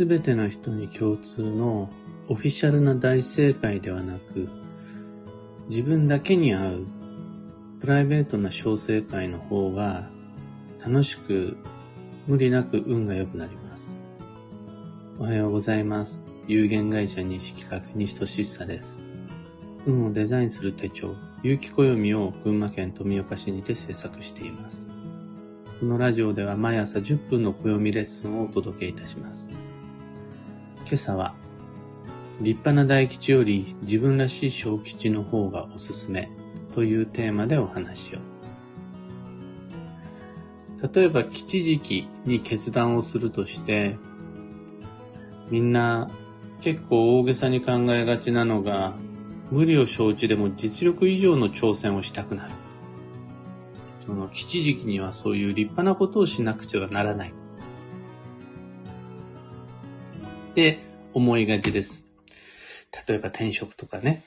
すべての人に共通のオフィシャルな大正解ではなく、自分だけに合うプライベートな小正解の方が楽しく無理なく運が良くなります。おはようございます。有限会社西企画西俊久です。運をデザインする手帳、有機暦を群馬県富岡市にて制作しています。このラジオでは毎朝10分の暦レッスンをお届けいたします。今朝は、立派な大吉より自分らしい小吉の方がおすすめというテーマでお話を。例えば吉時期に決断をするとして、みんな結構大げさに考えがちなのが、無理を承知でも実力以上の挑戦をしたくなる。その吉時期にはそういう立派なことをしなくちゃならない。って思いがちです。例えば転職とかね。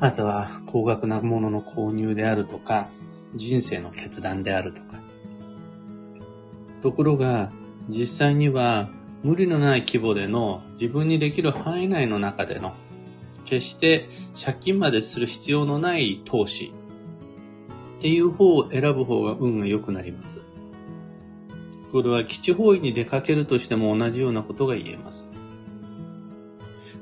あとは高額なものの購入であるとか、人生の決断であるとか。ところが、実際には無理のない規模での自分にできる範囲内の中での決して借金までする必要のない投資っていう方を選ぶ方が運が良くなります。これは基地方位に出かけるとしても同じようなことが言えます。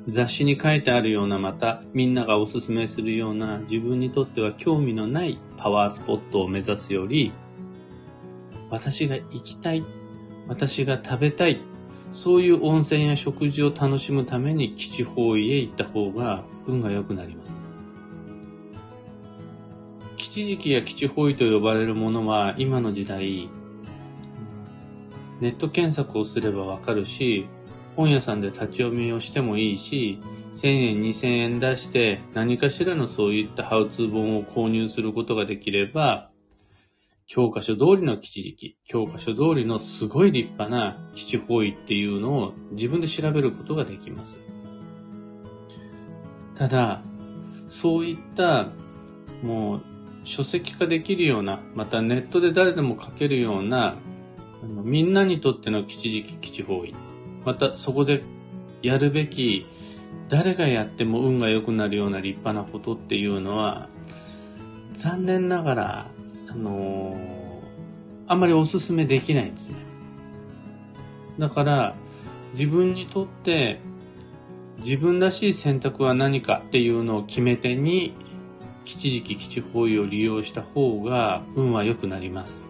雑誌に書いてあるようなまたみんながおすすめするような自分にとっては興味のないパワースポットを目指すより私が行きたい私が食べたいそういう温泉や食事を楽しむために基地方位へ行った方が運が良くなります。基地時期や基地方位と呼ばれるものは今の時代、ネット検索をすればわかるし、本屋さんで立ち読みをしてもいいし、1000円、2000円出して何かしらのそういったハウツー本を購入することができれば、教科書通りの基地時期、教科書通りのすごい立派な基地方位っていうのを自分で調べることができます。ただ、そういったもう書籍化できるような、またネットで誰でも書けるような、みんなにとっての基地時期基地方位。またそこでやるべき、誰がやっても運が良くなるような立派なことっていうのは、残念ながら、あのー、あんまりお勧めできないんですね。だから、自分にとって自分らしい選択は何かっていうのを決め手に基地時期基地方位を利用した方が運は良くなります。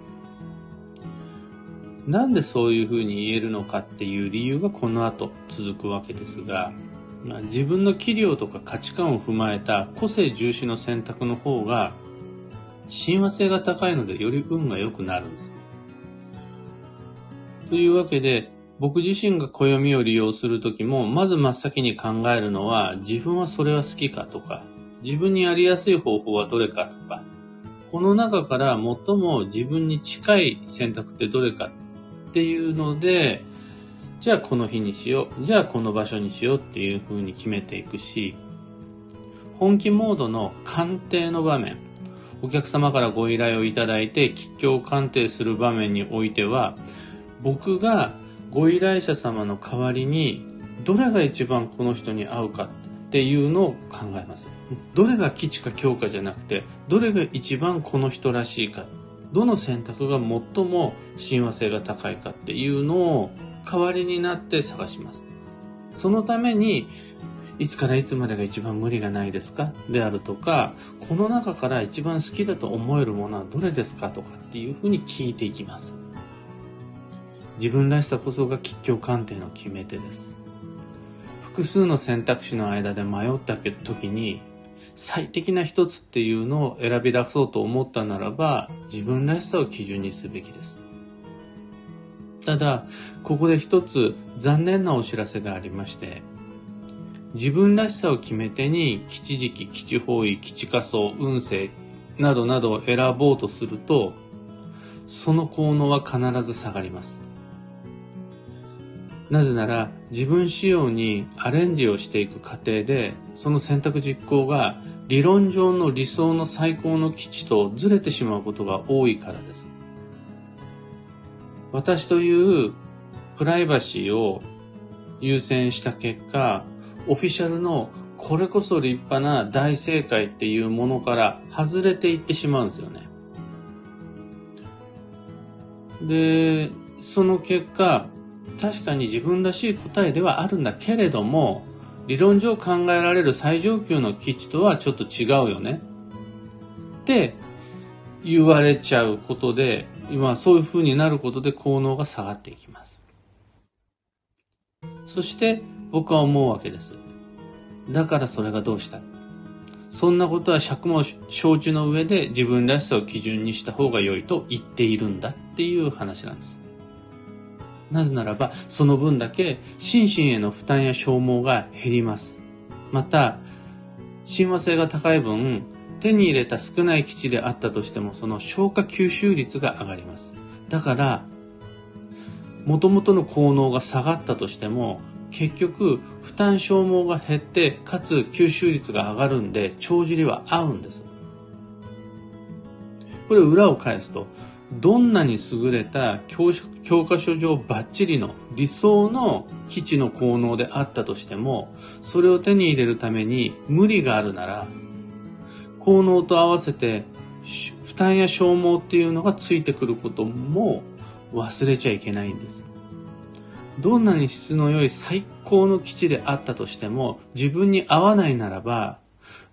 なんでそういうふうに言えるのかっていう理由がこの後続くわけですが、ま、自分の器量とか価値観を踏まえた個性重視の選択の方が親和性が高いのでより運が良くなるんです。というわけで、僕自身が暦を利用するときも、まず真っ先に考えるのは、自分はそれは好きかとか、自分にやりやすい方法はどれかとか、この中から最も自分に近い選択ってどれかっていうので、じゃあこの日にしよう、じゃあこの場所にしようっていう風に決めていくし、本気モードの鑑定の場面、お客様からご依頼をいただいて吉祥鑑定する場面においては、僕がご依頼者様の代わりにどれが一番この人に合うかっていうのを考えます。どれが基地か強化じゃなくて、どれが一番この人らしいか、どの選択が最も親和性が高いかっていうのを代わりになって探します。そのために、いつからいつまでが一番無理がないですかであるとか、この中から一番好きだと思えるものはどれですかとかっていうふうに聞いていきます。自分らしさこそが吉祥鑑定の決め手です。複数の選択肢の間で迷った時に最適な一つっていうのを選び出そうと思ったならば自分らしさを基準にすべきです。ただ、ここで一つ残念なお知らせがありまして、自分らしさを決め手に基地時期、基地方位、基地仮想、運勢などなどを選ぼうとすると、その効能は必ず下がります。なぜなら自分仕様にアレンジをしていく過程でその選択実行が理論上の理想の最高の基地とずれてしまうことが多いからです。私というプライバシーを優先した結果、オフィシャルのこれこそ立派な大正解っていうものから外れていってしまうんですよね。で、その結果、確かに自分らしい答えではあるんだけれども、理論上考えられる最上級の基地とはちょっと違うよね。って言われちゃうことで、今そういう風になることで効能が下がっていきます。そして僕は思うわけです。だからそれがどうした？そんなことは尺も承知の上で自分らしさを基準にした方が良いと言っているんだっていう話なんです。なぜならば、その分だけ心身への負担や消耗が減ります。また、親和性が高い分、手に入れた少ない基地であったとしても、その消化吸収率が上がります。だから、元々の効能が下がったとしても、結局、負担消耗が減って、かつ吸収率が上がるんで、帳尻は合うんです。これ裏を返すと、どんなに優れた教科書上バッチリの理想の基地の効能であったとしても、それを手に入れるために無理があるなら、効能と合わせて負担や消耗っていうのがついてくることも忘れちゃいけないんです。どんなに質の良い最高の基地であったとしても、自分に合わないならば、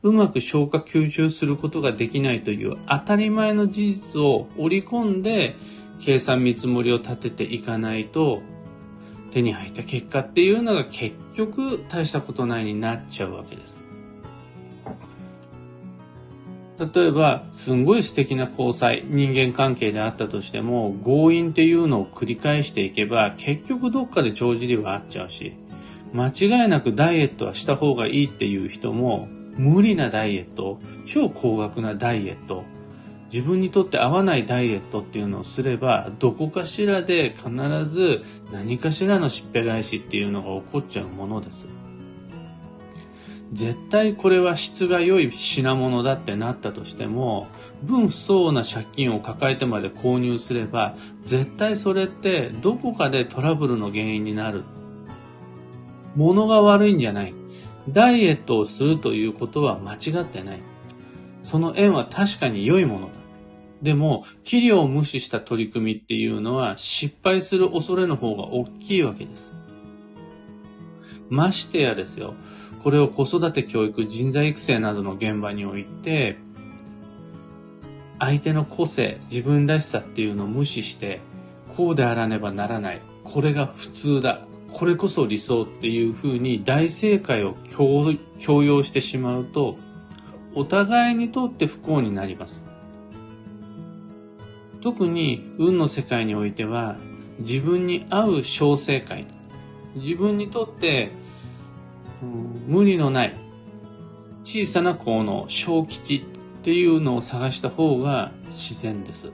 うまく消化吸収することができないという当たり前の事実を織り込んで計算見積もりを立てていかないと手に入った結果っていうのが結局大したことないになっちゃうわけです。例えば、すんごい素敵な交際、人間関係であったとしても、強引っていうのを繰り返していけば、結局どっかで帳尻は合っちゃうし、間違いなくダイエットはした方がいいっていう人も、無理なダイエット、超高額なダイエット、自分にとって合わないダイエットっていうのをすれば、どこかしらで必ず何かしらのしっぺ返しっていうのが起こっちゃうものです。絶対これは質が良い品物だってなったとしても、分不相応な借金を抱えてまで購入すれば、絶対それってどこかでトラブルの原因になる。物が悪いんじゃない。ダイエットをするということは間違ってない。その縁は確かに良いものだ。でも、器量を無視した取り組みっていうのは失敗する恐れの方が大きいわけです。ましてやですよ。これを子育て教育、人材育成などの現場において、相手の個性、自分らしさっていうのを無視して、こうであらねばならない。これが普通だ。これこそ理想っていうふうに大正解を強要してしまうと、お互いにとって不幸になります。特に運の世界においては、自分に合う小正解、自分にとって、うん、無理のない小さな効能、小吉っていうのを探した方が自然です。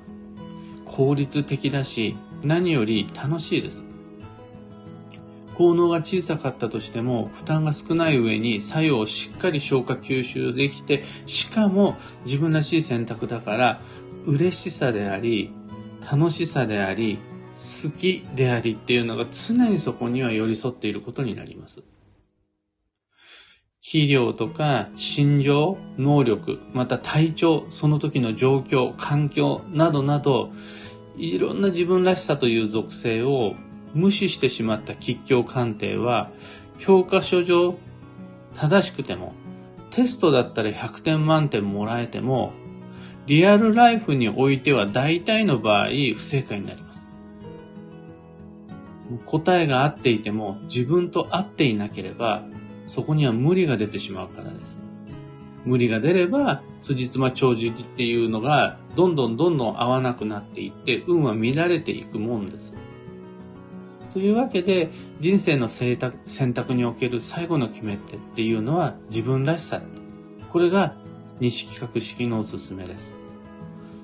効率的だし、何より楽しいです。効能が小さかったとしても負担が少ない上に作用をしっかり消化吸収できてしかも自分らしい選択だから嬉しさであり楽しさであり好きでありっていうのが常にそこには寄り添っていることになります。器量とか心情、能力、また体調、その時の状況、環境などなど、いろんな自分らしさという属性を無視してしまった吉凶鑑定は、教科書上正しくても、テストだったら100点満点もらえても、リアルライフにおいては大体の場合不正解になります。答えが合っていても自分と合っていなければ、そこには無理が出てしまうからです。無理が出れば、辻褄長寿っていうのが、どんどんどんどん合わなくなっていって、運は乱れていくもんです。というわけで、人生の選択における最後の決め手っていうのは自分らしさ。これが西企画式のおすすめです。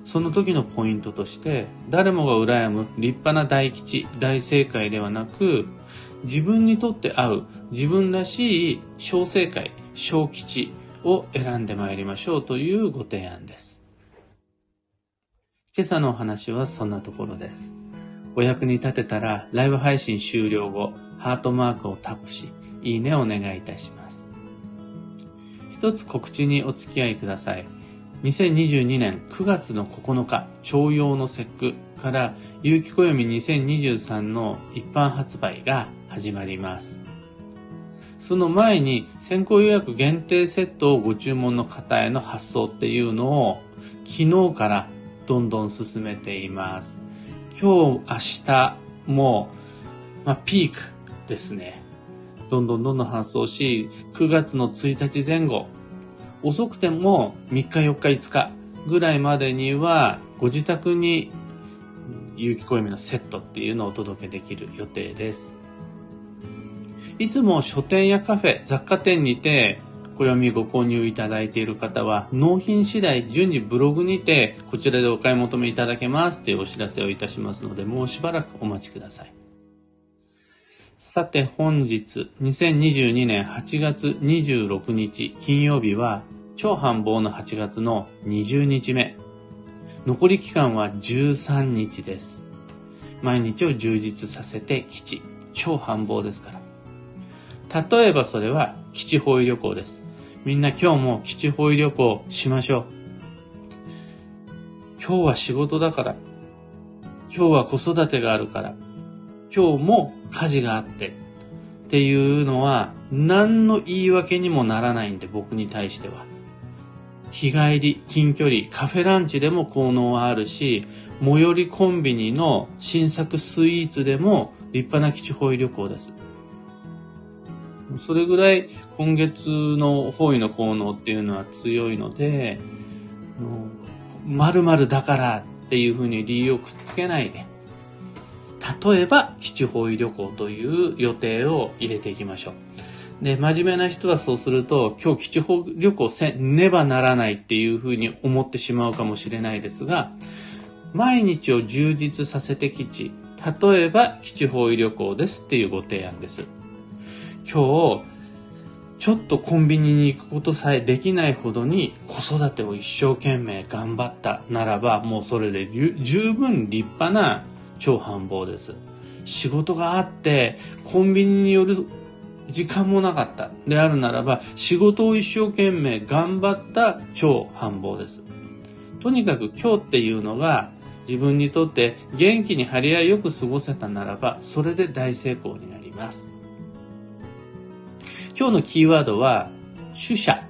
その時のポイントとして、誰もが羨む立派な大吉、大正解ではなく、自分にとって合う自分らしい小正解、小吉を選んでまいりましょうというご提案です。今朝のお話はそんなところです。お役に立てたら、ライブ配信終了後、ハートマークをタップし、いいねをお願いいたします。一つ告知にお付き合いください。2022年9月の9日、徴用の節句から、有機暦2023の一般発売が始まります。その前に先行予約限定セットをご注文の方への発送っていうのを昨日からどんどん進めています。今日、明日も、まあ、ピークですね。どんどんどんどん発送し、9月の1日前後、遅くても3日4日5日ぐらいまでにはご自宅に有機暦のセットっていうのをお届けできる予定です。いつも書店やカフェ、雑貨店にて暦ご購入いただいている方は納品次第順次ブログにてこちらでお買い求めいただけますというお知らせをいたしますのでもうしばらくお待ちください。さて本日2022年8月26日金曜日は超繁忙の8月の20日目。残り期間は13日です。毎日を充実させて基地。超繁忙ですから。例えばそれは基地方位旅行です。みんな今日も基地方位旅行しましょう。今日は仕事だから。今日は子育てがあるから。今日も家事があって。っていうのは何の言い訳にもならないんで僕に対しては。日帰り、近距離、カフェランチでも効能はあるし、最寄りコンビニの新作スイーツでも立派な基地方位旅行です。それぐらい今月の方位の効能っていうのは強いので、〇〇だからっていうふうに理由をくっつけないで、例えば基地方位旅行という予定を入れていきましょう。で、真面目な人はそうすると、今日基地方旅行せねばならないっていうふうに思ってしまうかもしれないですが、毎日を充実させて基地、例えば基地方位旅行ですっていうご提案です。今日、ちょっとコンビニに行くことさえできないほどに子育てを一生懸命頑張ったならば、もうそれで十分立派な超繁忙です。仕事があって、コンビニによる時間もなかったであるならば、仕事を一生懸命頑張った超繁忙です。とにかく今日っていうのが自分にとって元気に張り合いよく過ごせたならば、それで大成功になります。今日のキーワードは、取捨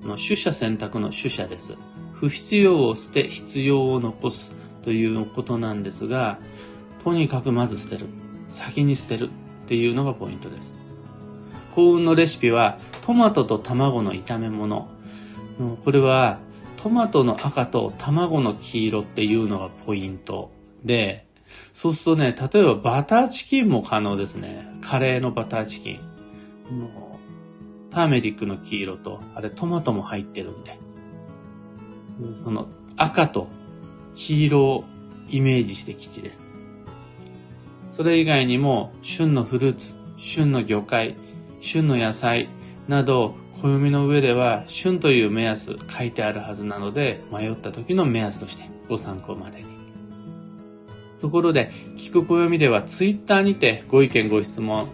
の取捨選択の取捨です。不必要を捨て必要を残すということなんですが、とにかくまず捨てる。先に捨てるっていうのがポイントです。幸運のレシピはトマトと卵の炒め物。これはトマトの赤と卵の黄色っていうのがポイントで、そうするとね、例えばバターチキンも可能ですね。カレーのバターチキン。ターメリックの黄色と、あれトマトも入ってるんで。その赤と黄色をイメージして基地です。それ以外にも、旬のフルーツ、旬の魚介、旬の野菜など、暦の上では旬という目安書いてあるはずなので、迷った時の目安としてご参考までに。ところで、聞く暦では Twitter にてご意見ご質問、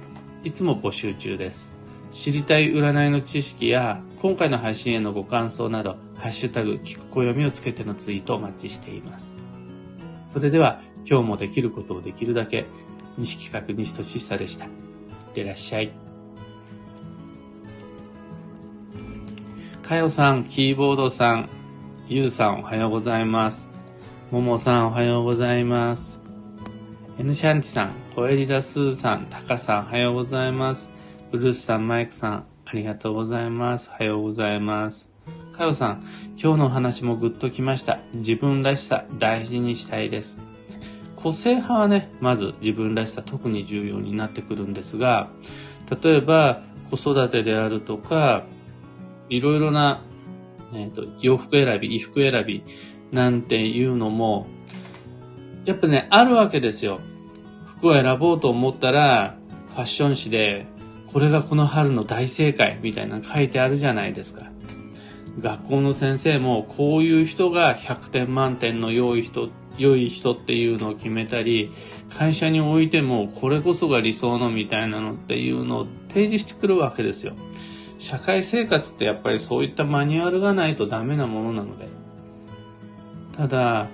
いつも募集中です。知りたい占いの知識や、今回の配信へのご感想など、ハッシュタグ、聞く暦をつけてのツイートをお待ちしています。それでは、今日もできることをできるだけ、西企画西俊久でした。いってらっしゃい。かよさん、キーボードさん、ゆうさんおはようございます。ももさんおはようございます。エヌシャンチさん、コエリダスーさん、タカさんおはようございます。ブルースさん、マイクさん、ありがとうございます。おはようございます。かよさん、今日のお話もぐっときました。自分らしさ大事にしたいです。個性派はね、まず自分らしさ特に重要になってくるんですが、例えば子育てであるとか、いろいろな、えっ、ー、と、洋服選び、衣服選び、なんていうのも、やっぱね、あるわけですよ。服を選ぼうと思ったら、ファッション誌で、これがこの春の大正解みたいなの書いてあるじゃないですか。学校の先生も、こういう人が100点満点の良い人良い人っていうのを決めたり、会社においてもこれこそが理想のみたいなのっていうのを提示してくるわけですよ。社会生活ってやっぱりそういったマニュアルがないとダメなものなので。ただ、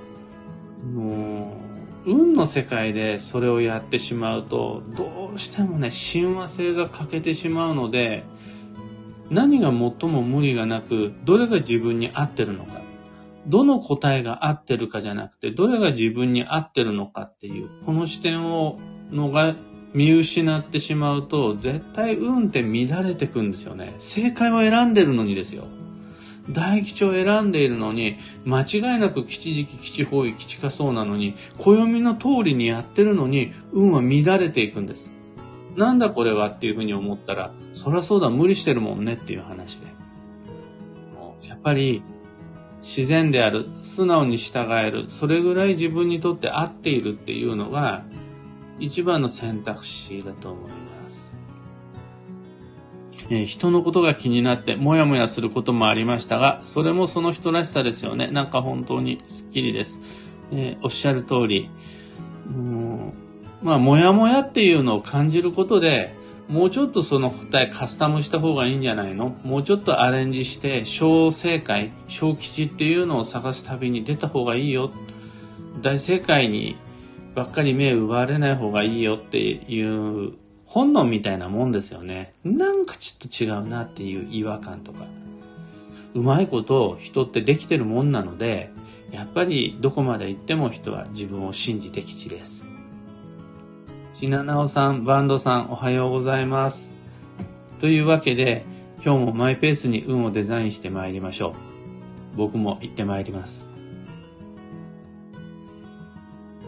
もう、運の世界でそれをやってしまうと、どうしてもね、親和性が欠けてしまうので、何が最も無理がなく、どれが自分に合ってるのか。どの答えが合ってるかじゃなくて、どれが自分に合ってるのかっていう、この視点をのが見失ってしまうと、絶対運って乱れてくんですよね。正解を選んでるのにですよ。大吉を選んでいるのに、間違いなく吉時期、吉方位、吉かそうなのに、暦の通りにやってるのに、運は乱れていくんです。なんだこれはっていうふうに思ったら、そりゃそうだ、無理してるもんねっていう話で。やっぱり、自然である、素直に従える、それぐらい自分にとって合っているっていうのが、一番の選択肢だと思います。えー、人のことが気になってもやもやすることもありましたが、それもその人らしさですよね。なんか本当にスッキリです。えー、おっしゃる通り、うんまあ、もやもやっていうのを感じることで、もうちょっとその答えカスタムした方がいいんじゃないの？もうちょっとアレンジして、小正解、小吉っていうのを探す旅に出た方がいいよ。大正解にばっかり目奪われない方がいいよっていう本能みたいなもんですよね。なんかちょっと違うなっていう違和感とか。うまいこと人ってできてるもんなので、やっぱりどこまで行っても人は自分を信じて吉です。しななおさん、バンドさん、おはようございます。というわけで、今日もマイペースに運をデザインして参りましょう。僕も行って参ります。